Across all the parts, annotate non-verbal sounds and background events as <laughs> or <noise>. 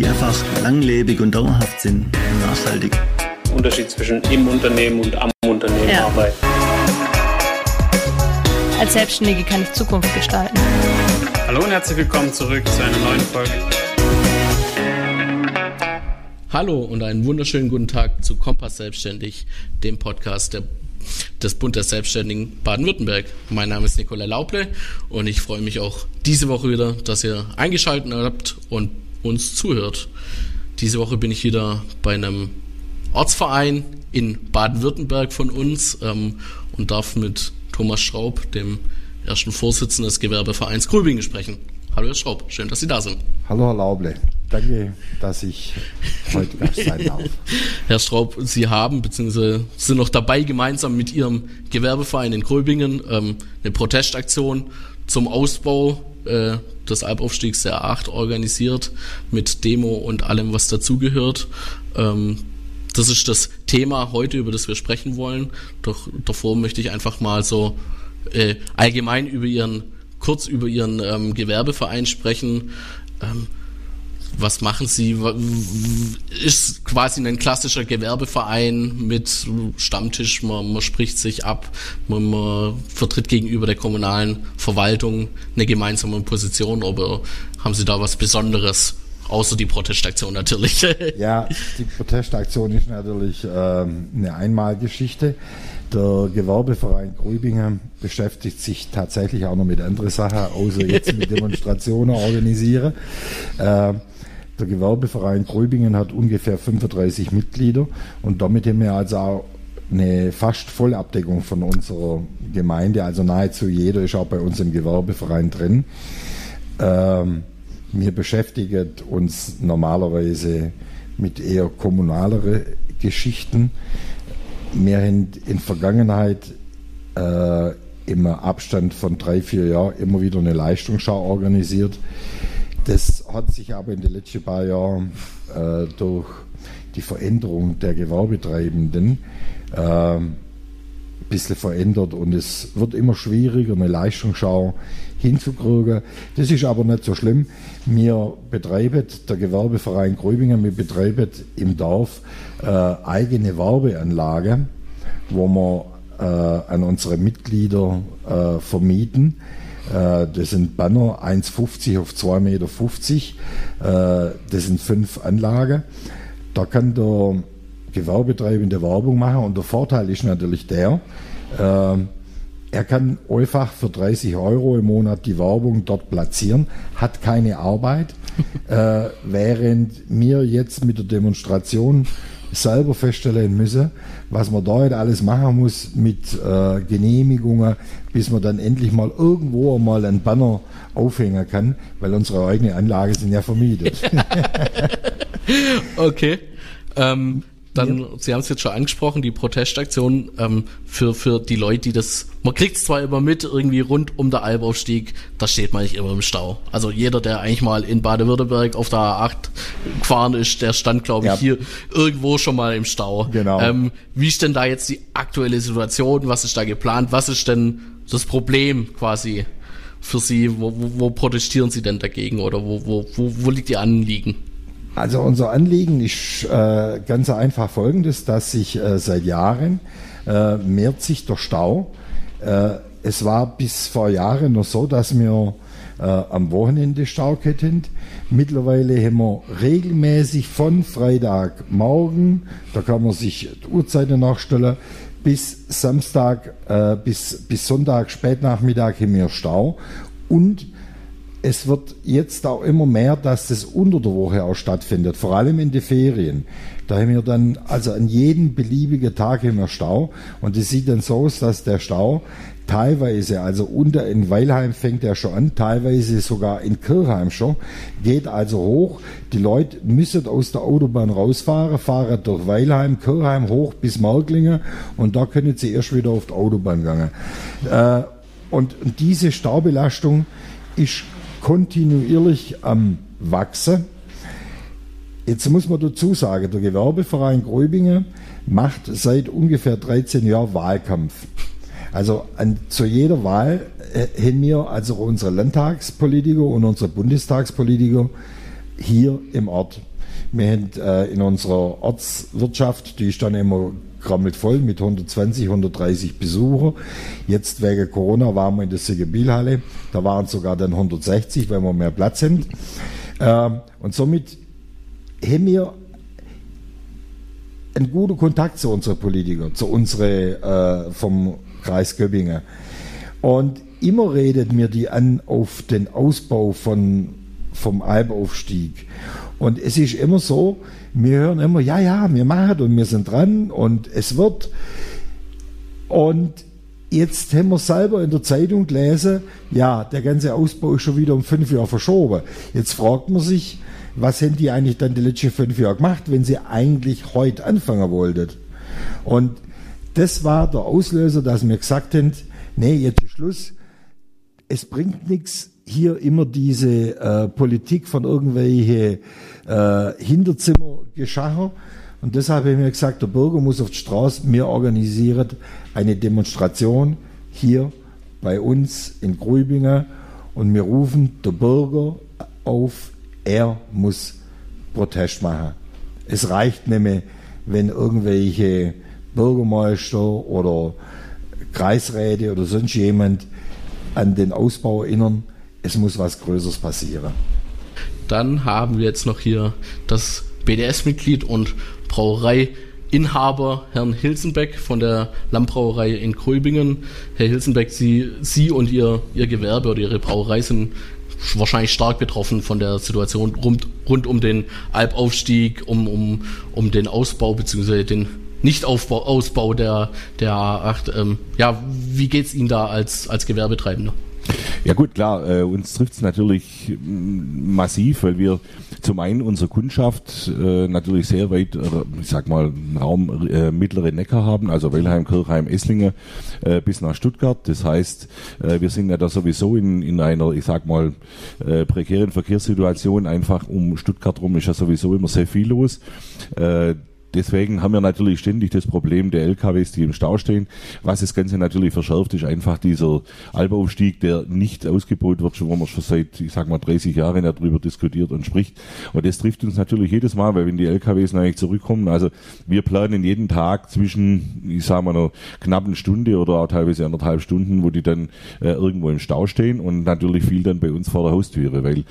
die einfach langlebig und dauerhaft sind und nachhaltig. Unterschied zwischen im Unternehmen und am Unternehmen ja. arbeiten. Als Selbstständige kann ich Zukunft gestalten. Hallo und herzlich willkommen zurück zu einer neuen Folge. Hallo und einen wunderschönen guten Tag zu Kompass Selbstständig, dem Podcast der, des Bund der Selbstständigen Baden-Württemberg. Mein Name ist Nicola Lauble und ich freue mich auch diese Woche wieder, dass ihr eingeschaltet habt und uns zuhört. Diese Woche bin ich wieder bei einem Ortsverein in Baden-Württemberg von uns ähm, und darf mit Thomas Schraub, dem ersten Vorsitzenden des Gewerbevereins Grübingen, sprechen. Hallo Herr Schraub, schön, dass Sie da sind. Hallo Herr Lauble, danke, dass ich heute Gast sein darf. <laughs> Herr Schraub, Sie haben bzw. sind noch dabei, gemeinsam mit Ihrem Gewerbeverein in Gröbingen ähm, eine Protestaktion zum Ausbau äh, des Albaufstiegs der A8 organisiert, mit Demo und allem, was dazugehört. Ähm, das ist das Thema heute, über das wir sprechen wollen. Doch davor möchte ich einfach mal so äh, allgemein über Ihren, kurz über Ihren ähm, Gewerbeverein sprechen. Ähm, was machen Sie? Ist quasi ein klassischer Gewerbeverein mit Stammtisch, man, man spricht sich ab, man, man, vertritt gegenüber der kommunalen Verwaltung eine gemeinsame Position, aber haben Sie da was Besonderes? Außer die Protestaktion natürlich. <laughs> ja, die Protestaktion ist natürlich ähm, eine Einmalgeschichte. Der Gewerbeverein Grübingen beschäftigt sich tatsächlich auch noch mit anderen Sachen, außer jetzt mit <laughs> Demonstrationen organisieren. Äh, der Gewerbeverein Gröbingen hat ungefähr 35 Mitglieder und damit haben wir also auch eine fast Vollabdeckung von unserer Gemeinde, also nahezu jeder ist auch bei uns im Gewerbeverein drin. Ähm, wir beschäftigen uns normalerweise mit eher kommunaleren Geschichten. Wir haben in Vergangenheit äh, im Abstand von drei, vier Jahren immer wieder eine Leistungsschau organisiert das hat sich aber in den letzten paar Jahren äh, durch die Veränderung der Gewerbetreibenden äh, ein bisschen verändert und es wird immer schwieriger, eine Leistungsschau hinzukriegen. Das ist aber nicht so schlimm. Wir betreiben, der Gewerbeverein Gröbingen, wir betreiben im Dorf äh, eigene Werbeanlage, wo wir äh, an unsere Mitglieder äh, vermieten das sind Banner 1,50 auf 2,50 Meter. Äh, das sind fünf Anlagen. Da kann der Gewerbetreibende Werbung machen und der Vorteil ist natürlich der, äh, er kann einfach für 30 Euro im Monat die Werbung dort platzieren, hat keine Arbeit, <laughs> während wir jetzt mit der Demonstration selber feststellen müssen, was man da halt alles machen muss mit äh, Genehmigungen, bis man dann endlich mal irgendwo mal einen Banner aufhängen kann, weil unsere eigene Anlage sind ja vermietet. <laughs> okay. Ähm, dann, ja. Sie haben es jetzt schon angesprochen, die Protestaktion ähm, für, für die Leute, die das, man kriegt es zwar immer mit, irgendwie rund um der Albaufstieg, da steht man nicht immer im Stau. Also jeder, der eigentlich mal in Baden-Württemberg auf der A8 gefahren ist, der stand, glaube ich, ja. hier irgendwo schon mal im Stau. Genau. Ähm, wie ist denn da jetzt die aktuelle Situation? Was ist da geplant? Was ist denn das Problem quasi für Sie? Wo, wo, wo protestieren Sie denn dagegen oder wo, wo, wo, wo liegt Ihr Anliegen? Also unser Anliegen ist äh, ganz einfach folgendes, dass sich äh, seit Jahren äh, mehrt sich der Stau. Äh, es war bis vor Jahren noch so, dass wir äh, am Wochenende Stau hatten. Mittlerweile haben wir regelmäßig von Freitagmorgen, da kann man sich die Uhrzeiten nachstellen, bis Samstag, äh, bis, bis Sonntag, Spätnachmittag haben wir Stau. Und es wird jetzt auch immer mehr, dass das unter der Woche auch stattfindet, vor allem in den Ferien. Da haben wir dann, also an jedem beliebigen Tag haben wir Stau und es sieht dann so aus, dass der Stau teilweise, also unter in Weilheim fängt er schon an, teilweise sogar in Kirchheim schon, geht also hoch. Die Leute müssen aus der Autobahn rausfahren, fahren durch Weilheim, Kirchheim hoch bis Marklingen und da können sie erst wieder auf die Autobahn gehen. Äh, und diese Staubelastung ist kontinuierlich am Wachsen. Jetzt muss man dazu sagen, der Gewerbeverein Gräubingen macht seit ungefähr 13 Jahren Wahlkampf. Also an, zu jeder Wahl äh, haben wir also unsere Landtagspolitiker und unsere Bundestagspolitiker hier im Ort. Wir haben äh, in unserer Ortswirtschaft, die ist dann immer krammelt voll mit 120, 130 Besucher. Jetzt wegen Corona waren wir in der Siegerbielhalle. Da waren sogar dann 160, weil wir mehr Platz sind. Ähm, und somit haben wir einen guten Kontakt zu unseren Politikern, zu unseren äh, vom Kreis Göppingen. Und immer redet mir die an auf den Ausbau von, vom Albaufstieg. Und es ist immer so, wir hören immer, ja, ja, wir machen und wir sind dran und es wird. Und jetzt haben wir selber in der Zeitung gelesen, ja, der ganze Ausbau ist schon wieder um fünf Jahre verschoben. Jetzt fragt man sich, was haben die eigentlich dann die letzten fünf Jahre gemacht, wenn sie eigentlich heute anfangen wollten? Und das war der Auslöser, dass wir gesagt haben, nee, jetzt ist Schluss. Es bringt nichts, hier immer diese äh, Politik von irgendwelche äh, Hinterzimmergeschacher. Und deshalb haben wir gesagt, der Bürger muss auf die Straße. Wir organisieren eine Demonstration hier bei uns in Grübingen und wir rufen der Bürger auf, er muss Protest machen. Es reicht mehr, wenn irgendwelche Bürgermeister oder Kreisräte oder sonst jemand an den Ausbau erinnern. Es muss was Größeres passieren. Dann haben wir jetzt noch hier das BDS-Mitglied und Brauereiinhaber Herrn Hilsenbeck von der Lammbrauerei in Gröbingen. Herr Hilsenbeck, Sie, Sie und Ihr, Ihr Gewerbe oder Ihre Brauerei sind wahrscheinlich stark betroffen von der Situation rund, rund um den Albaufstieg, um, um, um den Ausbau bzw. den Nicht-Ausbau der, der A8. Ähm, ja, wie geht es Ihnen da als, als Gewerbetreibender? Ja gut, klar, äh, uns trifft es natürlich mm, massiv, weil wir zum einen unsere Kundschaft äh, natürlich sehr weit, äh, ich sag mal, Raum äh, mittlere Neckar haben, also Wellheim, Kirchheim, Esslingen äh, bis nach Stuttgart. Das heißt, äh, wir sind ja da sowieso in, in einer, ich sag mal, äh, prekären Verkehrssituation. Einfach um Stuttgart rum ist ja sowieso immer sehr viel los. Deswegen haben wir natürlich ständig das Problem der LKWs, die im Stau stehen. Was das Ganze natürlich verschärft, ist einfach dieser Albaufstieg, der nicht ausgebaut wird, wo man schon seit, ich sag mal, 30 Jahren darüber diskutiert und spricht. Und das trifft uns natürlich jedes Mal, weil wenn die LKWs natürlich zurückkommen, also wir planen jeden Tag zwischen, ich sag mal, einer knappen Stunde oder auch teilweise anderthalb Stunden, wo die dann äh, irgendwo im Stau stehen und natürlich viel dann bei uns vor der Haustüre, weil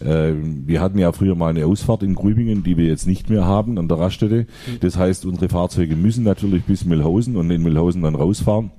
äh, wir hatten ja früher mal eine Ausfahrt in Grübingen, die wir jetzt nicht mehr haben an der Raststätte. Das heißt, unsere Fahrzeuge müssen natürlich bis Mühlhausen und in Mühlhausen dann rausfahren.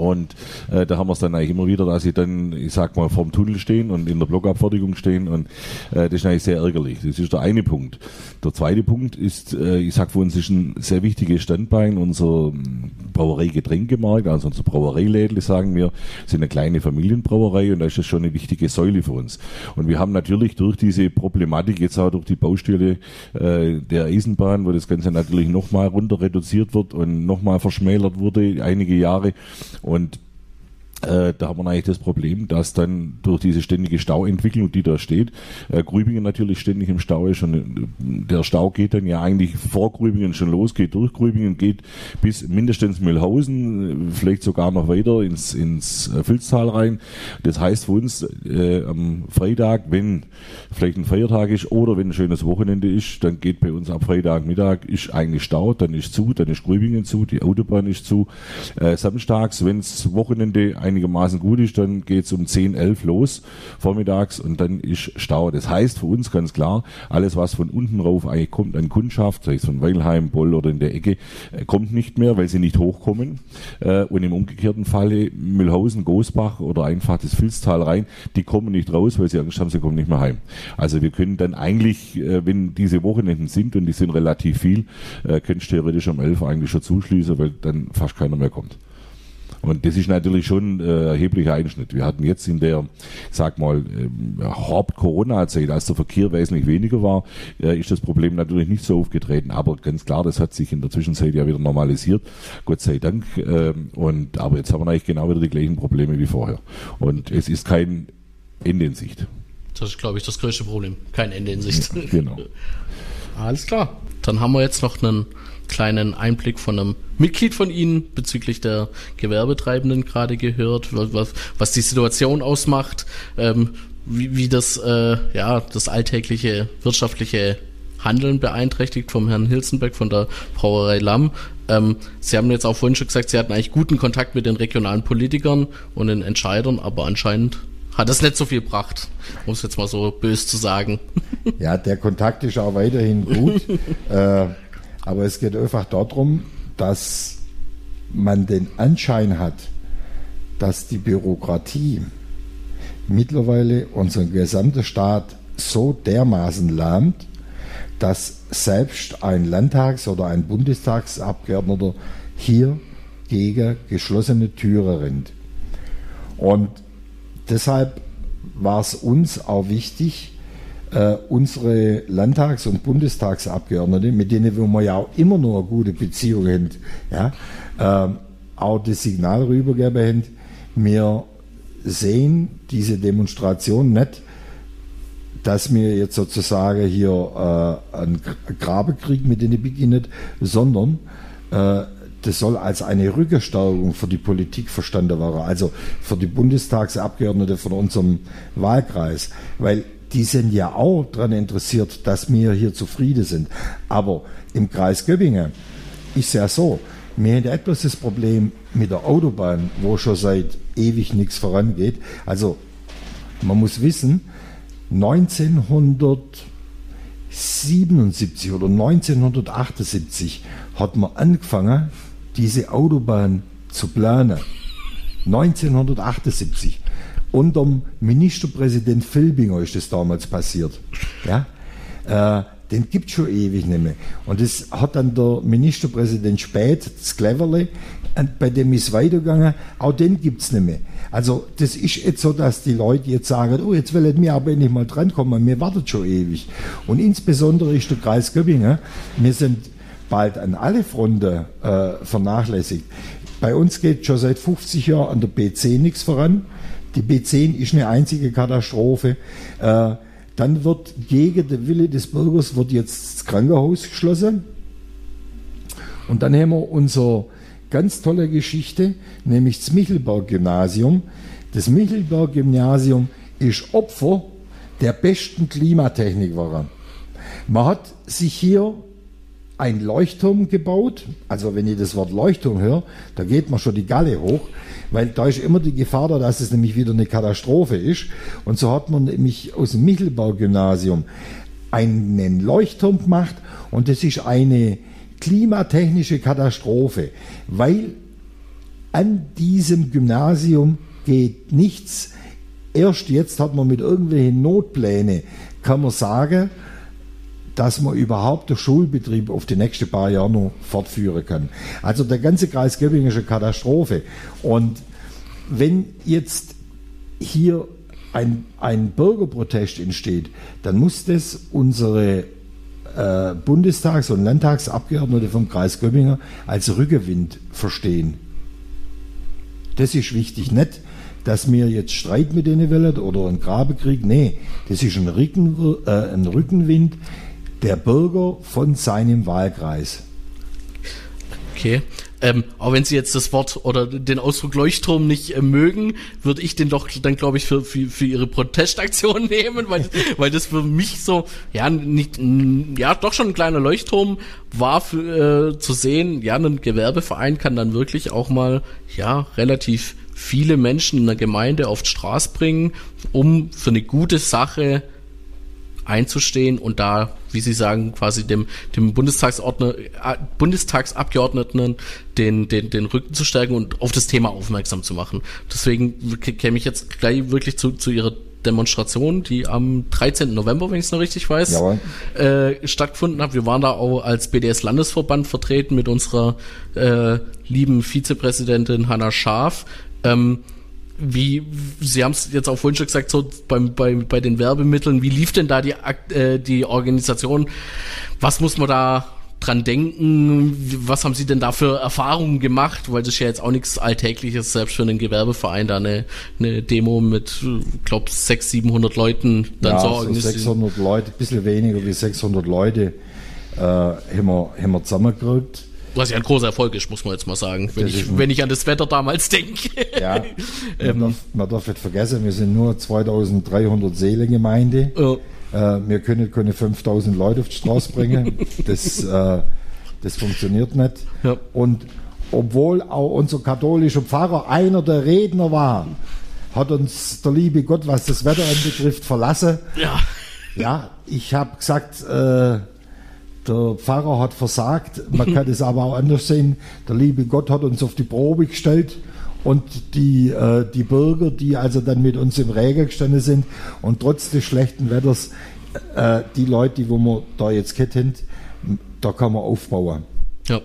Und äh, da haben wir es dann eigentlich immer wieder, dass sie dann, ich sag mal, vorm Tunnel stehen und in der Blockabfertigung stehen und äh, das ist eigentlich sehr ärgerlich. Das ist der eine Punkt. Der zweite Punkt ist, äh, ich sag für uns ist ein sehr wichtiges Standbein unser ähm, Brauerei-Getränkemarkt, also unser Brauereilädle, sagen wir, sind eine kleine Familienbrauerei und da ist das schon eine wichtige Säule für uns. Und wir haben natürlich durch diese Problematik, jetzt auch durch die Baustelle äh, der Eisenbahn, wo das Ganze natürlich nochmal runter reduziert wird und nochmal verschmälert wurde, einige Jahre, äh, da haben wir eigentlich das Problem, dass dann durch diese ständige Stauentwicklung, die da steht, äh, Grübingen natürlich ständig im Stau ist und äh, der Stau geht dann ja eigentlich vor Grübingen schon los, geht durch Grübingen, geht bis mindestens Mühlhausen, äh, vielleicht sogar noch weiter ins, ins äh, Filztal rein. Das heißt für uns äh, am Freitag, wenn vielleicht ein Feiertag ist oder wenn ein schönes Wochenende ist, dann geht bei uns am Freitagmittag ist eigentlich Stau, dann ist zu, dann ist Grübingen zu, die Autobahn ist zu. Äh, samstags, wenns Wochenende einigermaßen gut ist, dann geht's um 10, 11 los vormittags und dann ist Stau. Das heißt für uns ganz klar, alles was von unten rauf eigentlich kommt an Kundschaft, sei es von Weilheim, Boll oder in der Ecke, äh, kommt nicht mehr, weil sie nicht hochkommen. Äh, und im umgekehrten Falle Mühlhausen, Gosbach oder einfach das Filztal rein, die kommen nicht raus, weil sie Angst haben, sie kommen nicht mehr heim. Also wir können dann eigentlich, äh, wenn diese Wochenenden sind und die sind relativ viel, können theoretisch um 11 eigentlich schon zuschließen, weil dann fast keiner mehr kommt. Und das ist natürlich schon äh, erheblicher Einschnitt. Wir hatten jetzt in der, sag mal, ähm, Haupt-Corona-Zeit, als der Verkehr wesentlich weniger war, äh, ist das Problem natürlich nicht so aufgetreten. Aber ganz klar, das hat sich in der Zwischenzeit ja wieder normalisiert. Gott sei Dank. Äh, und, aber jetzt haben wir eigentlich genau wieder die gleichen Probleme wie vorher. Und es ist kein Ende in Sicht. Das ist, glaube ich, das größte Problem. Kein Ende in Sicht. Ja, genau. <laughs> Alles klar. Dann haben wir jetzt noch einen kleinen Einblick von einem Mitglied von Ihnen bezüglich der Gewerbetreibenden gerade gehört, was, was die Situation ausmacht, ähm, wie, wie das, äh, ja, das alltägliche wirtschaftliche Handeln beeinträchtigt vom Herrn Hilsenbeck von der Brauerei Lamm. Ähm, Sie haben jetzt auch vorhin schon gesagt, Sie hatten eigentlich guten Kontakt mit den regionalen Politikern und den Entscheidern, aber anscheinend hat das nicht so viel gebracht, um es jetzt mal so böse zu sagen. Ja, der Kontakt ist auch weiterhin gut, <laughs> äh, aber es geht einfach darum, dass man den Anschein hat, dass die Bürokratie mittlerweile unseren gesamten Staat so dermaßen lahmt, dass selbst ein Landtags- oder ein Bundestagsabgeordneter hier gegen geschlossene Türen rennt. Und deshalb war es uns auch wichtig, äh, unsere Landtags- und Bundestagsabgeordnete, mit denen wir ja auch immer noch eine gute Beziehung haben, ja, äh, auch das Signal rübergeben haben, wir sehen diese Demonstration nicht, dass wir jetzt sozusagen hier äh, einen Grabekrieg mit denen beginnen, sondern äh, das soll als eine Rückerstärkung für die Politik verstanden werden, also für die Bundestagsabgeordnete von unserem Wahlkreis, weil die sind ja auch daran interessiert, dass wir hier zufrieden sind. Aber im Kreis Göppingen ist ja so, wir haben etwas das Problem mit der Autobahn, wo schon seit ewig nichts vorangeht. Also man muss wissen, 1977 oder 1978 hat man angefangen, diese Autobahn zu planen. 1978. Unter dem Ministerpräsident Filbinger ist das damals passiert. Ja? Äh, den gibt es schon ewig nicht mehr. Und das hat dann der Ministerpräsident Spät, das Cleverle, bei dem ist weitergegangen, auch den gibt es nicht mehr. Also das ist jetzt so, dass die Leute jetzt sagen, oh, jetzt will mir aber endlich mal drankommen, mir wartet schon ewig. Und insbesondere ist der Kreis Göppingen, wir sind bald an alle Fronten äh, vernachlässigt. Bei uns geht schon seit 50 Jahren an der B10 nichts voran. Die B10 ist eine einzige Katastrophe. Äh, dann wird gegen den Wille des Bürgers wird jetzt das Krankenhaus geschlossen. Und dann haben wir unser ganz tolle Geschichte, nämlich das Michelberg-Gymnasium. Das Michelberg-Gymnasium ist Opfer der besten Klimatechnik war. Man hat sich hier ein Leuchtturm gebaut. Also wenn ich das Wort Leuchtturm höre, da geht man schon die Galle hoch, weil da ist immer die Gefahr da, dass es nämlich wieder eine Katastrophe ist. Und so hat man nämlich aus dem Michelbau-Gymnasium einen Leuchtturm gemacht und das ist eine klimatechnische Katastrophe, weil an diesem Gymnasium geht nichts. Erst jetzt hat man mit irgendwelchen Notplänen, kann man sagen, dass man überhaupt den Schulbetrieb auf die nächsten paar Jahre noch fortführen kann. Also der ganze Kreis Göppingen ist eine Katastrophe. Und wenn jetzt hier ein, ein Bürgerprotest entsteht, dann muss das unsere äh, Bundestags- und Landtagsabgeordnete vom Kreis Göppingen als Rückenwind verstehen. Das ist wichtig. Nicht, dass wir jetzt Streit mit denen wollen oder einen Grabekrieg. Nee, das ist ein, Rücken, äh, ein Rückenwind der Bürger von seinem Wahlkreis. Okay. Ähm, auch wenn Sie jetzt das Wort oder den Ausdruck Leuchtturm nicht äh, mögen, würde ich den doch dann, glaube ich, für, für, für Ihre Protestaktion <laughs> nehmen, weil, weil das für mich so, ja, nicht, ja, doch schon ein kleiner Leuchtturm war für, äh, zu sehen, ja, ein Gewerbeverein kann dann wirklich auch mal, ja, relativ viele Menschen in der Gemeinde auf die Straße bringen, um für eine gute Sache einzustehen und da, wie Sie sagen, quasi dem, dem äh, Bundestagsabgeordneten den, den, den Rücken zu stärken und auf das Thema aufmerksam zu machen. Deswegen käme ich jetzt gleich wirklich zu, zu Ihrer Demonstration, die am 13. November, wenn ich es noch richtig weiß, äh, stattgefunden hat. Wir waren da auch als BDS-Landesverband vertreten mit unserer äh, lieben Vizepräsidentin Hanna Scharf. Ähm, wie, Sie haben es jetzt auch vorhin schon gesagt, so beim, bei, bei den Werbemitteln, wie lief denn da die, äh, die Organisation? Was muss man da dran denken? Was haben Sie denn da für Erfahrungen gemacht? Weil das ist ja jetzt auch nichts Alltägliches, selbst für einen Gewerbeverein, da eine, eine Demo mit, glaube 600, 700 Leuten dann ja, so organisieren. 600 Leute, ein bisschen weniger wie 600 Leute äh, haben, wir, haben wir zusammengekriegt. Was ja ein großer Erfolg ist, muss man jetzt mal sagen, wenn, ich, wenn ich an das Wetter damals denke. Ja, <laughs> man, ähm, darf, man darf nicht vergessen, wir sind nur 2300 Seelengemeinde. Ja. Äh, wir können keine 5000 Leute auf die Straße bringen. <laughs> Das, äh, das funktioniert nicht. Ja. Und obwohl auch unser katholischer Pfarrer einer der Redner war, hat uns der liebe Gott, was das Wetter anbetrifft, verlassen. Ja. Ja, ich habe gesagt, äh, der Pfarrer hat versagt. Man kann es aber auch anders sehen. Der liebe Gott hat uns auf die Probe gestellt und die, äh, die Bürger, die also dann mit uns im Regen gestanden sind und trotz des schlechten Wetters, äh, die Leute, die wo wir da jetzt kennen, da kann man aufbauen. Ja.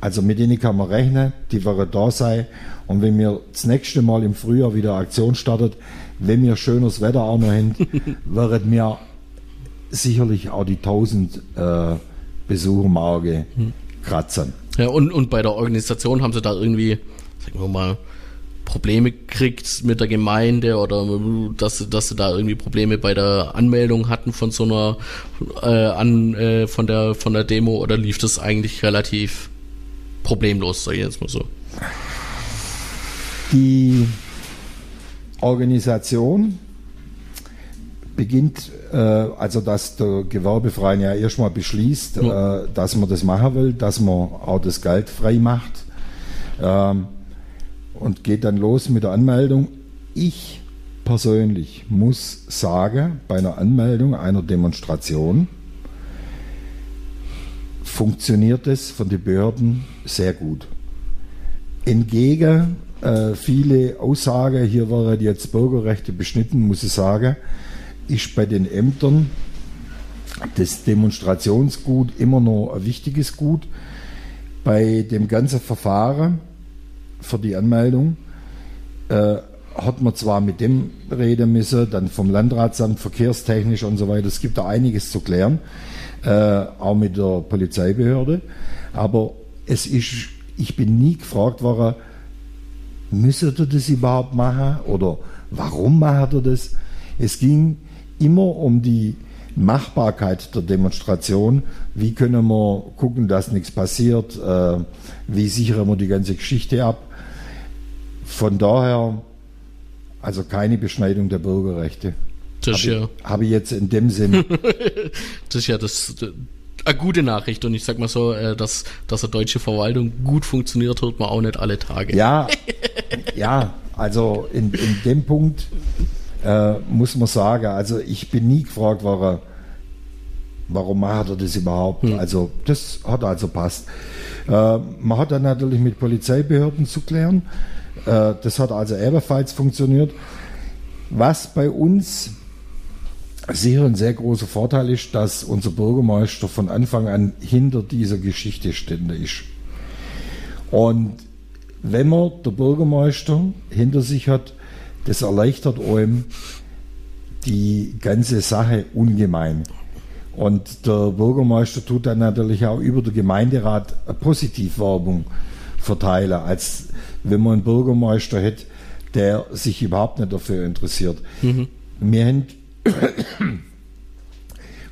Also mit denen kann man rechnen, die werden da sein. Und wenn wir das nächste Mal im Frühjahr wieder Aktion startet, wenn wir schönes Wetter auch noch haben, <laughs> werden wir sicherlich auch die 1000 äh, Besuchermarke kratzen. Ja, und, und bei der Organisation haben sie da irgendwie, sagen wir mal, Probleme gekriegt mit der Gemeinde oder dass, dass sie da irgendwie Probleme bei der Anmeldung hatten von so einer äh, an äh, von der von der Demo oder lief das eigentlich relativ problemlos, sag ich jetzt mal so. Die Organisation beginnt, äh, also dass der Gewerbeverein ja erstmal beschließt, Ja. äh, dass man das machen will, dass man auch das Geld frei macht ähm, und geht dann los mit der Anmeldung. Ich persönlich muss sagen, bei einer Anmeldung einer Demonstration funktioniert es von den Behörden sehr gut. Entgegen äh, viele Aussagen, hier waren jetzt Bürgerrechte beschnitten, muss ich sagen, ist bei den Ämtern das Demonstrationsgut immer noch ein wichtiges Gut. Bei dem ganzen Verfahren für die Anmeldung äh, hat man zwar mit dem reden müssen, dann vom Landratsamt, verkehrstechnisch und so weiter. Es gibt da einiges zu klären, äh, auch mit der Polizeibehörde. Aber es ist, ich bin nie gefragt worden, müsste er das überhaupt machen oder warum macht er das? Es ging immer um die Machbarkeit der Demonstration. Wie können wir gucken, dass nichts passiert? Äh, wie sichern wir die ganze Geschichte ab? Von daher, also keine Beschneidung der Bürgerrechte. Das ist ja, Habe ich, habe ich jetzt in dem Sinn. <laughs> das ist ja das, das eine gute Nachricht und ich sag mal so, äh, dass, dass eine deutsche Verwaltung gut funktioniert, hört man auch nicht alle Tage. Ja, ja, also in, in dem Punkt äh, muss man sagen, also ich bin nie gefragt worden, warum macht er das überhaupt? Also das hat also passt. Äh, man hat dann natürlich mit Polizeibehörden zu klären. Äh, das hat also ebenfalls funktioniert. Was bei uns sicher ein sehr großer Vorteil ist, dass unser Bürgermeister von Anfang an hinter dieser Geschichte stände ist. Und wenn man der Bürgermeister hinter sich hat, das erleichtert einem die ganze Sache ungemein. Und der Bürgermeister tut dann natürlich auch über den Gemeinderat eine Positivwerbung verteilen, als wenn man einen Bürgermeister hätte, der sich überhaupt nicht dafür interessiert. Wir haben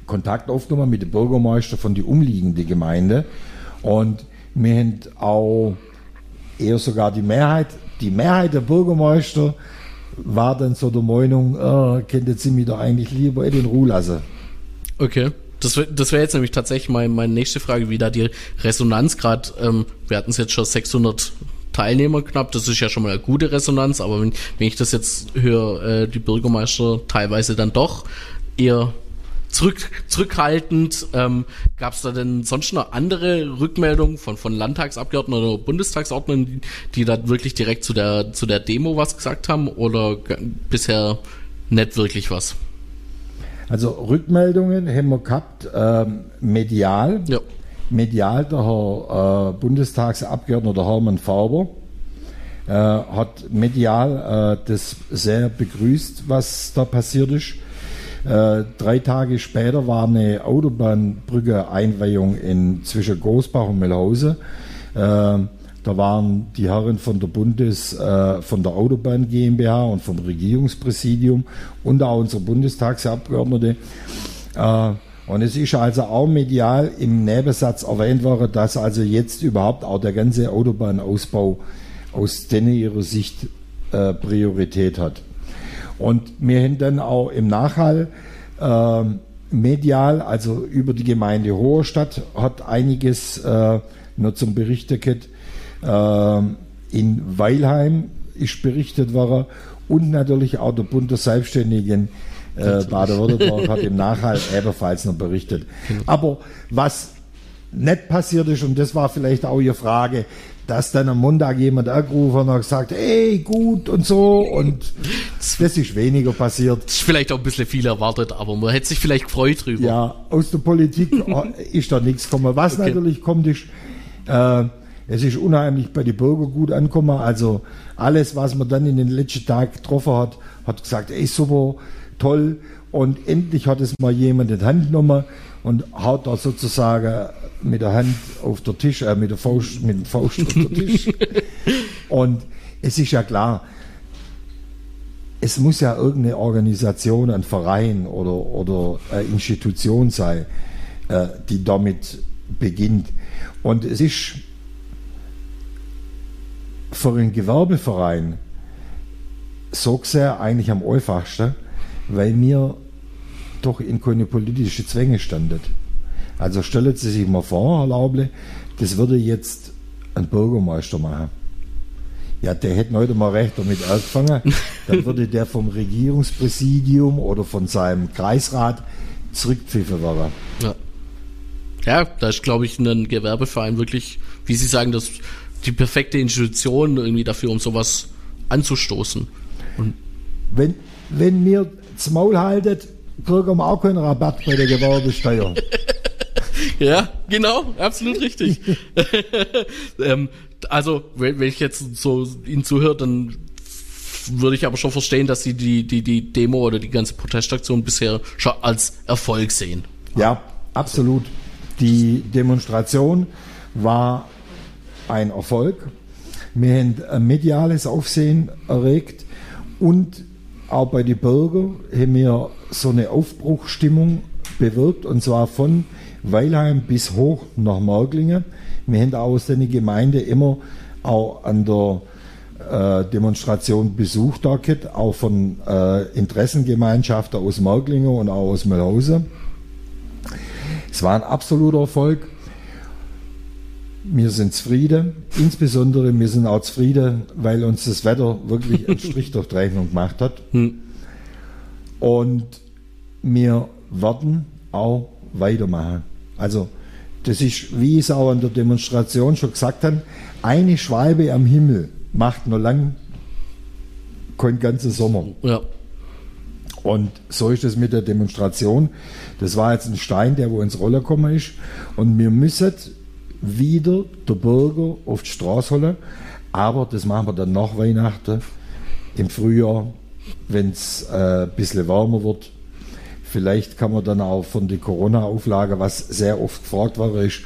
Kontakt aufgenommen mit dem Bürgermeister von der umliegenden Gemeinde und wir haben auch eher sogar die Mehrheit, die Mehrheit der Bürgermeister war dann so der Meinung, äh, könntet sie mich doch eigentlich lieber in Ruhe lassen. Okay. Das wäre das wär jetzt nämlich tatsächlich mein, meine nächste Frage, wie da die Resonanz gerade, ähm, wir hatten es jetzt schon 600 Teilnehmer knapp, das ist ja schon mal eine gute Resonanz, aber wenn, wenn ich das jetzt höre, äh, die Bürgermeister teilweise dann doch eher zurück, zurückhaltend, ähm, gab es da denn sonst noch andere Rückmeldungen von, von Landtagsabgeordneten oder Bundestagsordnern, die, die da wirklich direkt zu der, zu der Demo was gesagt haben oder bisher nicht wirklich was? Also Rückmeldungen haben wir gehabt, ähm, medial. Ja. Medial der Herr äh, Bundestagsabgeordneter der Hermann Faber äh, hat medial äh, das sehr begrüßt, was da passiert ist. Äh, drei Tage später war eine Autobahnbrücke-Einweihung in zwischen Großbach und Melhause. Äh, da waren die Herren von der Bundes, äh, von der Autobahn GmbH und vom Regierungspräsidium und auch unsere Bundestagsabgeordnete. Äh, und es ist also auch medial im Nebensatz erwähnt worden, dass also jetzt überhaupt auch der ganze Autobahnausbau aus denen ihrer Sicht äh, Priorität hat. Und wir haben dann auch im Nachhall ähm, medial, also über die Gemeinde Hoherstadt, hat einiges äh, noch zum Berichten gehabt. Ähm, in Weilheim ist berichtet worden und natürlich auch der Bund der Selbstständigen äh, Baden-Württemberg hat im <laughs> Nachhalt ebenfalls noch berichtet. Aber was nicht passiert ist, und das war vielleicht auch Ihre Frage, dass dann am Montag jemand angerufen hat und gesagt, ey, gut und so, und das ist weniger passiert. Das ist vielleicht auch ein bisschen viel erwartet, aber man hätte sich vielleicht gefreut drüber. Ja, aus der Politik <laughs> ist da nichts gekommen. Was Okay. natürlich kommt, ist, äh, es ist unheimlich bei den Bürgern gut angekommen. Also alles, was man dann in den letzten Tagen getroffen hat, hat gesagt, ey, super, toll. Und endlich hat es mal jemand in die Hand genommen und haut da sozusagen mit der Hand auf der Tisch, äh, mit der Faust, mit dem Faust auf der Tisch. <laughs> und es ist ja klar, es muss ja irgendeine Organisation, ein Verein oder, oder eine Institution sein, äh, die damit beginnt. Und es ist für einen Gewerbeverein so sehr eigentlich am einfachsten, weil mir doch in keine politische Zwänge standet. Also stellen Sie sich mal vor, Herr Lauble, das würde jetzt ein Bürgermeister machen. Ja, der hätte heute mal recht damit angefangen. <laughs> Dann würde der vom Regierungspräsidium oder von seinem Kreisrat zurückpfiffen werden. Ja. Ja, da ist, glaube ich, ein Gewerbeverein wirklich, wie Sie sagen, das die perfekte Institution irgendwie dafür, um sowas anzustoßen. Wenn, wenn mir das Maul haltet, kriegen wir auch keinen Rabatt bei der Gewerbesteuer. <laughs> Ja, genau, absolut richtig. <laughs> ähm, also, wenn, ich jetzt so Ihnen zuhöre, dann würde ich aber schon verstehen, dass Sie die, die, die Demo oder die ganze Protestaktion bisher schon als Erfolg sehen. Ja, absolut. Die Demonstration war ein Erfolg. Wir haben ein mediales Aufsehen erregt und auch bei den Bürgern haben wir so eine Aufbruchstimmung bewirkt und zwar von Weilheim bis hoch nach Merglingen. Wir haben auch aus der Gemeinde immer auch an der äh, Demonstration Besuch da gehabt, auch von äh, Interessengemeinschaften aus Merglingen und auch aus Mühlhausen. Es war ein absoluter Erfolg. Wir sind zufrieden. Insbesondere wir sind auch zufrieden, weil uns das Wetter wirklich einen <laughs> Strich durch die Rechnung gemacht hat. Und wir werden auch weitermachen. Also das ist, wie ich es auch an der Demonstration schon gesagt habe, eine Schwalbe am Himmel macht noch lang keinen ganzen Sommer. Ja. Und so ist es mit der Demonstration. Das war jetzt ein Stein, der wo ins Roller gekommen ist. Und wir müssen wieder der Bürger auf die Straße holen. Aber das machen wir dann nach Weihnachten im Frühjahr, wenn es äh, ein bisschen wärmer wird. Vielleicht kann man dann auch von der Corona-Auflage, was sehr oft gefragt war, ist,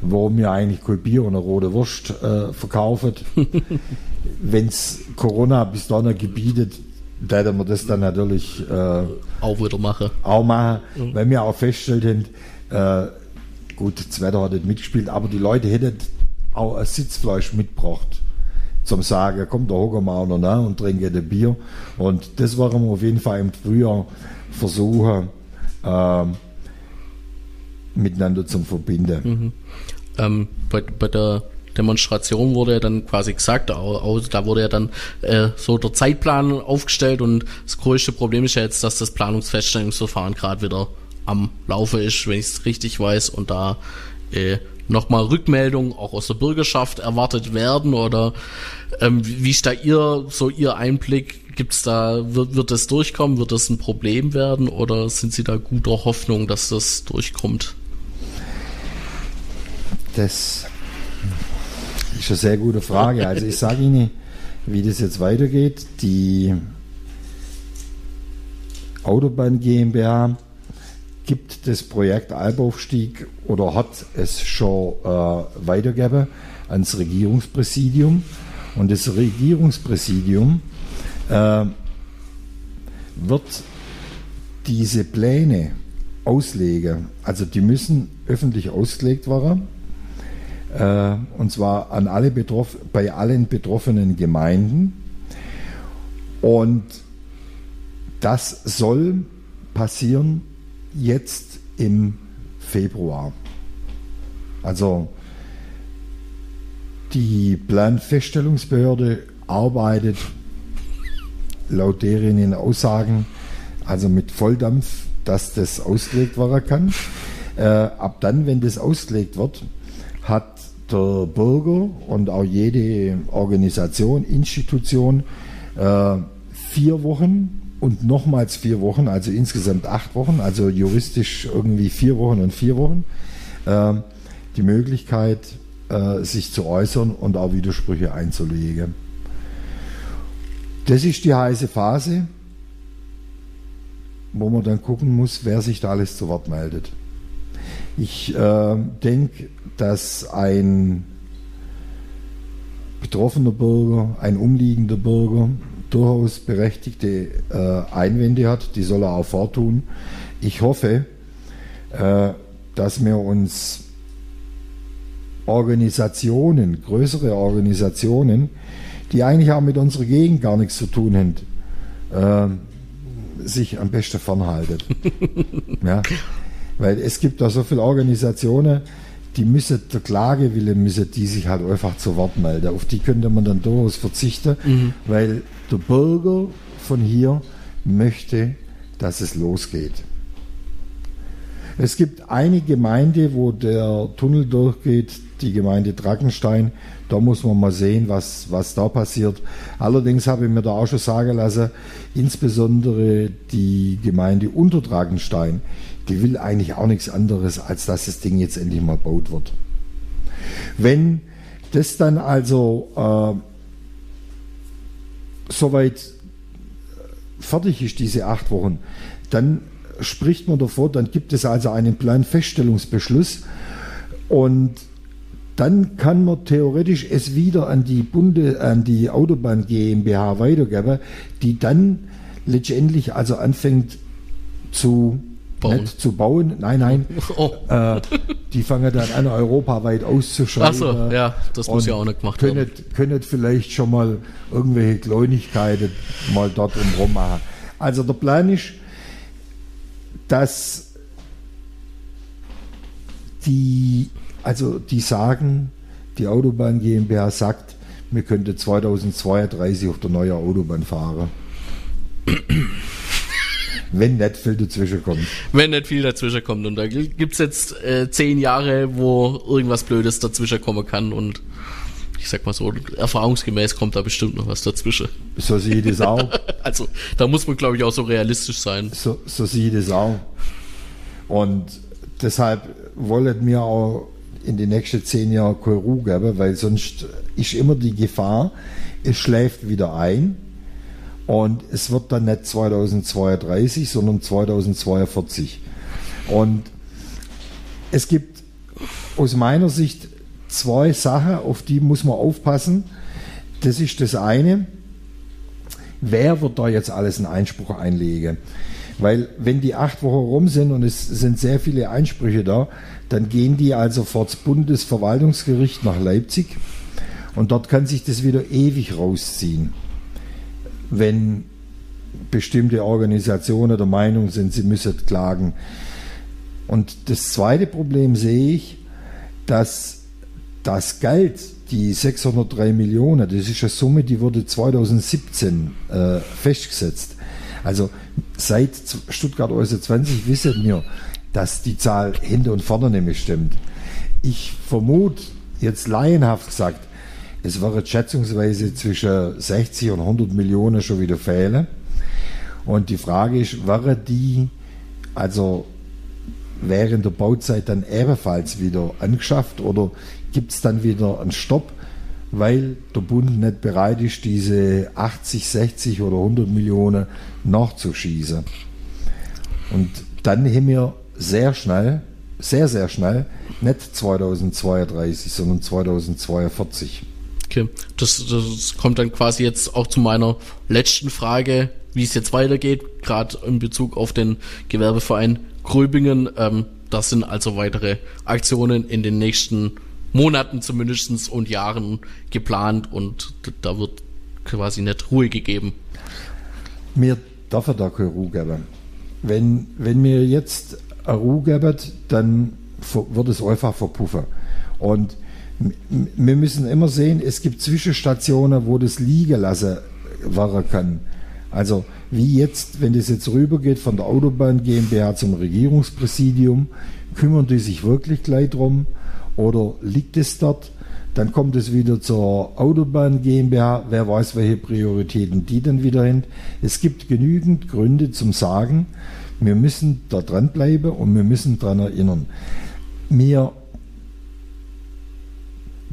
warum wir eigentlich kein Bier und eine rote Wurst äh, verkaufen. <laughs> wenn es Corona bis dahin gebietet, da wir das dann natürlich äh, Auch wieder mache. auch machen, weil wir auch festgestellt haben, äh, gut, das Wetter hat nicht mitgespielt, aber die Leute hätten auch ein Sitzfleisch mitgebracht. Zum Sagen, komm, da hocken wir auch noch nach und trinken ein Bier. Und das werden wir auf jeden Fall im Frühjahr versuchen, ähm, miteinander zu verbinden. ähm, bei, bei der Demonstration wurde ja dann quasi gesagt, da wurde ja dann äh, so der Zeitplan aufgestellt und das größte Problem ist ja jetzt, dass das Planungsfeststellungsverfahren gerade wieder am Laufe ist, wenn ich es richtig weiß, und da äh, nochmal Rückmeldungen auch aus der Bürgerschaft erwartet werden oder ähm, wie ist da Ihr, so Ihr Einblick? Gibt's da, wird, wird das durchkommen? Wird das ein Problem werden oder sind Sie da guter Hoffnung, dass das durchkommt? Das ist eine sehr gute Frage. Also ich sage Ihnen, wie das jetzt weitergeht. Die Autobahn GmbH gibt das Projekt Albaufstieg oder hat es schon äh, weitergegeben ans Regierungspräsidium. Und das Regierungspräsidium äh, wird diese Pläne auslegen. Also die müssen öffentlich ausgelegt werden äh, und zwar an alle betroff bei allen betroffenen Gemeinden. Und das soll passieren jetzt im Februar. Also die Planfeststellungsbehörde arbeitet laut deren Aussagen also mit Volldampf, dass das ausgelegt werden kann. Äh, ab dann, wenn das ausgelegt wird, hat der Bürger und auch jede Organisation, Institution äh, vier Wochen und nochmals vier Wochen, also insgesamt acht Wochen, also juristisch irgendwie vier Wochen und vier Wochen, äh, die Möglichkeit, äh, sich zu äußern und auch Widersprüche einzulegen. Das ist die heiße Phase, wo man dann gucken muss, wer sich da alles zu Wort meldet. Ich äh, denke, dass ein betroffener Bürger, ein umliegender Bürger durchaus berechtigte äh, Einwände hat, die soll er auch vortun. Ich hoffe, äh, dass wir uns Organisationen, größere Organisationen, die eigentlich auch mit unserer Gegend gar nichts zu tun haben, äh, sich am besten fernhalten. <laughs> ja. Weil es gibt da so viele Organisationen, die müssen der Klagewille müssen die sich halt einfach zu Wort melden. Auf die könnte man dann durchaus verzichten, mhm. weil der Bürger von hier möchte, dass es losgeht. Es gibt eine Gemeinde, wo der Tunnel durchgeht, die Gemeinde Drackenstein. Da muss man mal sehen, was, was da passiert. Allerdings habe ich mir da auch schon sagen lassen, insbesondere die Gemeinde Unterdragenstein, die will eigentlich auch nichts anderes, als dass das Ding jetzt endlich mal baut wird. Wenn das dann also äh, soweit fertig ist, diese acht Wochen, dann spricht man davor, dann gibt es also einen Planfeststellungsbeschluss und dann kann man theoretisch es wieder an die Bunde, an die Autobahn GmbH weitergeben, die dann letztendlich also anfängt zu bauen. Nicht zu bauen, nein, nein. <laughs> Oh. Äh, die fangen dann an, europaweit auszuschreiben. Achso, ja, das muss ja auch nicht gemacht können, werden. Können vielleicht schon mal irgendwelche Kleinigkeiten mal dort rum machen. Also der Plan ist, dass die, also die sagen, die Autobahn GmbH sagt, wir könnten 2032 auf der neuen Autobahn fahren. Wenn nicht viel dazwischen kommt. Wenn nicht viel dazwischen kommt. Und da gibt es jetzt äh, zehn Jahre, wo irgendwas Blödes dazwischen kommen kann und ich sag mal so, erfahrungsgemäß kommt da bestimmt noch was dazwischen. So ich das auch. <laughs> also da muss man, glaube ich, auch so realistisch sein. So, so ich das auch. Und deshalb wollen wir auch in den nächsten zehn Jahren keine Ruhe geben, weil sonst ist immer die Gefahr, es schläft wieder ein und es wird dann nicht 2032, sondern 2042. Und es gibt aus meiner Sicht zwei Sachen, auf die muss man aufpassen. Das ist das eine, wer wird da jetzt alles einen Einspruch einlegen? Weil wenn die acht Wochen rum sind und es sind sehr viele Einsprüche da, dann gehen die also vor das Bundesverwaltungsgericht nach Leipzig und dort kann sich das wieder ewig rausziehen wenn bestimmte Organisationen der Meinung sind, sie müssen klagen. Und das zweite Problem sehe ich, dass das Geld, die 603 Millionen, das ist eine Summe, die wurde 2017 äh, festgesetzt. Also seit Stuttgart Äußer 20 wissen wir, dass die Zahl hinter und vorne nämlich stimmt. Ich vermute, jetzt laienhaft gesagt, es wäre schätzungsweise zwischen 60 und 100 Millionen schon wieder fehlen. Und die Frage ist, wäre die also während der Bauzeit dann ebenfalls wieder angeschafft oder gibt es dann wieder einen Stopp, weil der Bund nicht bereit ist, diese 80, 60 oder 100 Millionen nachzuschießen. Und dann haben wir sehr schnell, sehr, sehr schnell, nicht 2032, sondern 2042. Okay, das, das kommt dann quasi jetzt auch zu meiner letzten Frage, wie es jetzt weitergeht, gerade in Bezug auf den Gewerbeverein Gröbingen. Ähm, das sind also weitere Aktionen in den nächsten Monaten zumindest und Jahren geplant und da wird quasi nicht Ruhe gegeben. Mir darf da keine Ruhe geben. wenn, wenn mir jetzt eine Ruhe geben, dann wird es einfach verpuffen. Und wir müssen immer sehen, es gibt Zwischenstationen, wo das liegen lassen werden kann. Also wie jetzt, wenn das jetzt rübergeht von der Autobahn GmbH zum Regierungspräsidium, kümmern die sich wirklich gleich drum oder liegt es dort? Dann kommt es wieder zur Autobahn GmbH. Wer weiß, welche Prioritäten die dann wieder hin. Es gibt genügend Gründe zum Sagen, wir müssen da dranbleiben und wir müssen daran erinnern. Wir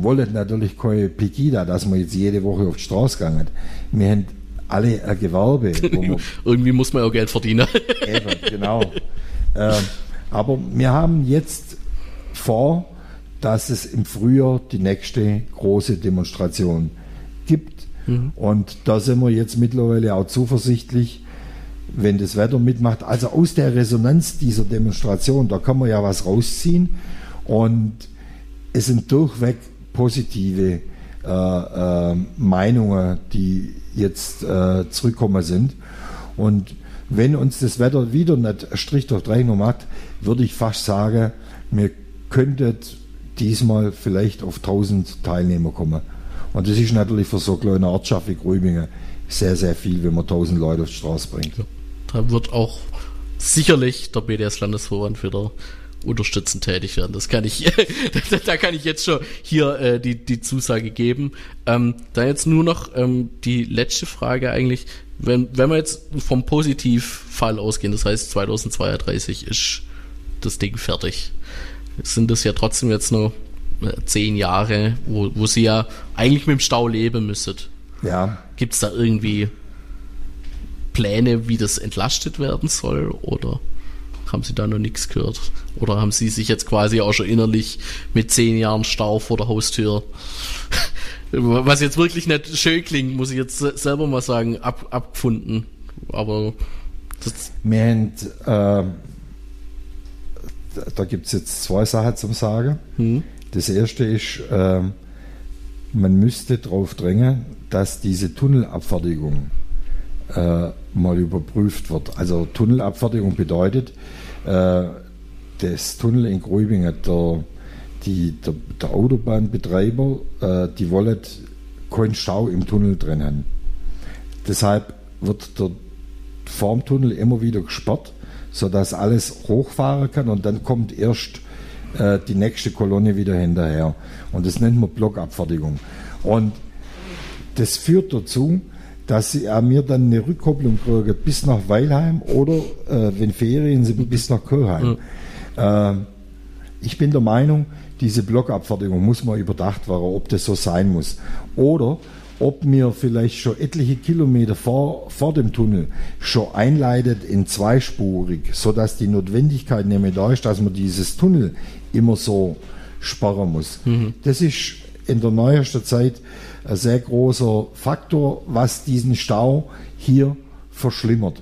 wollen natürlich keine Pegida, dass man jetzt jede Woche auf die Straße gegangen. Wir haben alle ein Gewerbe, <laughs> Irgendwie muss man ja auch Geld verdienen. <laughs> Eben, genau. ähm, aber wir haben jetzt vor, dass es im Frühjahr die nächste große Demonstration gibt. Und da sind wir jetzt mittlerweile auch zuversichtlich, wenn das Wetter mitmacht. Also aus der Resonanz dieser Demonstration, da kann man ja was rausziehen. Und es sind durchweg positive äh, äh, Meinungen, die jetzt äh, zurückkommen sind. Und wenn uns das Wetter wieder nicht Strich durch Rechnung macht, würde ich fast sagen, wir könnten diesmal vielleicht auf 1000 Teilnehmer kommen. Und das ist natürlich für so eine kleine Ortschaft wie Grübingen sehr, sehr viel, wenn man 1000 Leute auf die Straße bringt. Da wird auch sicherlich der BDS-Landesverband wieder unterstützend tätig werden. Das kann ich, <laughs> da, kann ich jetzt schon hier äh, die, die Zusage geben. Ähm, da jetzt nur noch ähm, die letzte Frage eigentlich, wenn, wenn wir jetzt vom Positivfall ausgehen, das heißt 2032 ist das Ding fertig, sind das ja trotzdem jetzt noch äh, zehn Jahre, wo, wo sie ja eigentlich mit dem Stau leben müsstet. Ja, Gibt es da irgendwie Pläne, wie das entlastet werden soll? Oder haben Sie da noch nichts gehört? Oder haben Sie sich jetzt quasi auch schon innerlich mit zehn Jahren Stau vor der Haustür, <laughs> was jetzt wirklich nicht schön klingt, muss ich jetzt se- selber mal sagen, ab, abgefunden. Aber das, wir haben, äh, da, gibt es jetzt zwei Sachen zum Sagen. hm, Das erste ist, äh, man müsste darauf drängen, dass diese Tunnelabfertigung äh, mal überprüft wird. Also Tunnelabfertigung bedeutet, das Tunnel in Grübingen, der, der, der Autobahnbetreiber, äh, die wollen keinen Stau im Tunnel drin haben. Deshalb wird der Formtunnel immer wieder gesperrt, sodass alles hochfahren kann und dann kommt erst äh, die nächste Kolonne wieder hinterher. Und das nennt man Blockabfertigung. Und das führt dazu, dass sie äh, mir dann eine Rückkopplung kriegen bis nach Weilheim oder äh, wenn Ferien sind bis nach Kölheim. Äh, ich bin der Meinung, diese Blockabfertigung muss mal überdacht werden, ob das so sein muss. Oder ob mir vielleicht schon etliche Kilometer vor, vor dem Tunnel schon einleitet in zweispurig, sodass die Notwendigkeit nämlich da ist, dass man dieses Tunnel immer so sperren muss. Das ist in der neuesten Zeit ein sehr großer Faktor, was diesen Stau hier verschlimmert.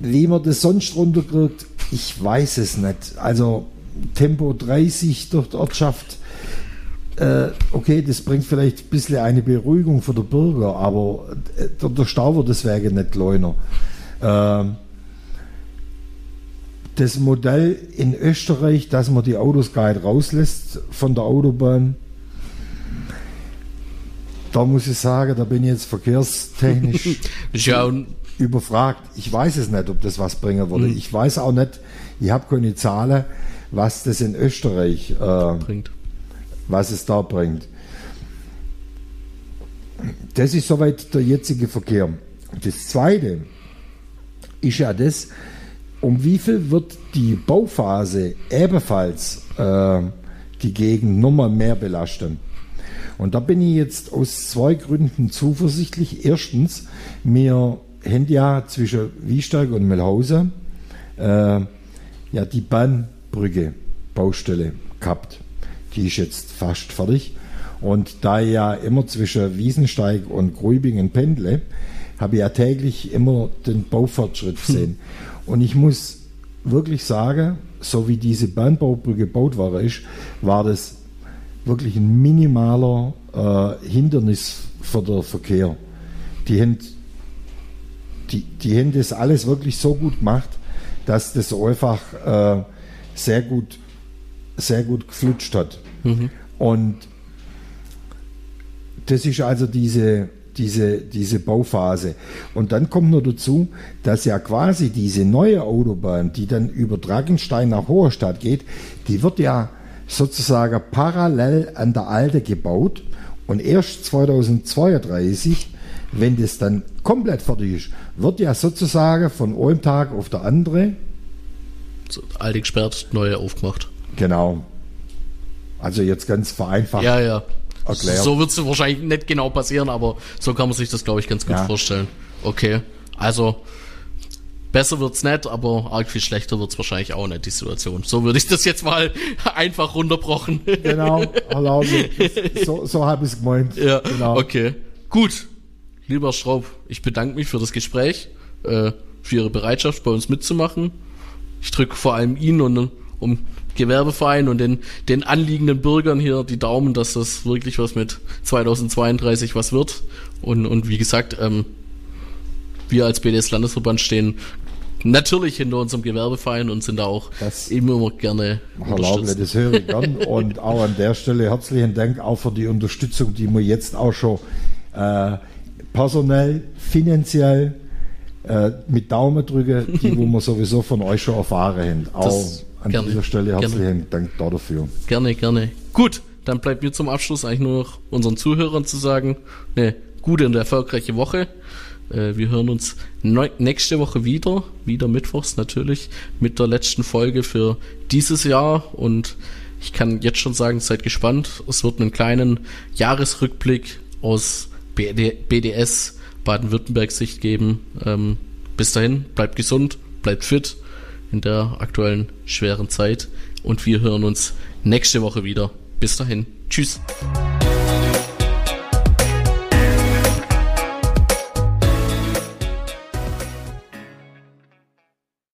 Wie man das sonst runterkriegt, ich weiß es nicht. Also Tempo 30 durch die Ortschaft, äh, okay, das bringt vielleicht ein bisschen eine Beruhigung für die Bürger, aber äh, der, der Stau wird deswegen nicht kleiner. Ähm, das Modell in Österreich, dass man die Autos gar nicht rauslässt von der Autobahn, da muss ich sagen, da bin ich jetzt verkehrstechnisch <laughs> überfragt. Ich weiß es nicht, ob das was bringen würde. Ich weiß auch nicht, ich habe keine Zahlen, was das in Österreich, äh, bringt. was es da bringt. Das ist soweit der jetzige Verkehr. Das zweite ist ja das, um wie viel wird die Bauphase ebenfalls äh, die Gegend nochmal mehr belasten? Und da bin ich jetzt aus zwei Gründen zuversichtlich. Erstens, wir haben ja zwischen Wiesberg und Melhausen äh, ja die Bahnbrücke Baustelle gehabt. Die ist jetzt fast fertig. Und da ich ja immer zwischen Wiesensteig und Gruibingen pendle, habe ich ja täglich immer den Baufortschritt gesehen. Und ich muss wirklich sagen, so wie diese Bahnbaubrücke gebaut war, ist, war das wirklich ein minimaler äh, Hindernis für den Verkehr. Die haben die, die haben das alles wirklich so gut gemacht, dass das einfach äh, sehr gut, sehr gut geflutscht hat. Und das ist also diese, diese, diese Bauphase. Und dann kommt noch dazu, dass ja quasi diese neue Autobahn, die dann über Dragenstein nach Hoherstadt geht, die wird ja sozusagen parallel an der alte gebaut. Und erst 2032, wenn das dann komplett fertig ist, wird ja sozusagen von einem Tag auf der andere, So, alte gesperrt, neue aufgemacht. genau, also jetzt ganz vereinfacht, Ja, ja. Erklärt. So wird es wahrscheinlich nicht genau passieren, aber so kann man sich das, glaube ich, ganz gut Ja. vorstellen. Okay. Also, besser wird's nicht, aber arg viel schlechter wird's wahrscheinlich auch nicht, die Situation. So würde ich das jetzt mal <laughs> einfach runterbrochen. genau, das- <laughs> so, so habe ich es gemeint. ja, genau. okay. Gut. Lieber Schraub, ich bedanke mich für das Gespräch, äh, für Ihre Bereitschaft, bei uns mitzumachen. Ich drücke vor allem Ihnen und um Gewerbeverein und den, den anliegenden Bürgern hier die Daumen, dass das wirklich was mit 2032 was wird. Und, und wie gesagt, ähm, wir als BDS-Landesverband stehen natürlich hinter unserem Gewerbeverein und sind da auch Das- immer gerne Lauble, unterstützt. das höre ich gern. Und auch an der Stelle herzlichen Dank auch für die Unterstützung, die wir jetzt auch schon äh, personell, finanziell äh, mit Daumen drücken, die wo wir sowieso von euch schon erfahren haben. Auch Das an gerne, dieser Stelle herzlichen gerne. Dank dafür. Gerne, gerne. Gut, dann bleibt mir zum Abschluss eigentlich nur noch unseren Zuhörern zu sagen, eine gute und erfolgreiche Woche. Äh, wir hören uns neu- nächste Woche wieder, wieder mittwochs natürlich, mit der letzten Folge für dieses Jahr. Und ich kann jetzt schon sagen, seid gespannt. Es wird einen kleinen Jahresrückblick aus BD, BDS Baden-Württemberg-Sicht geben. Ähm, bis dahin, bleibt gesund, bleibt fit in der aktuellen schweren Zeit. Und wir hören uns nächste Woche wieder. Bis dahin. Tschüss.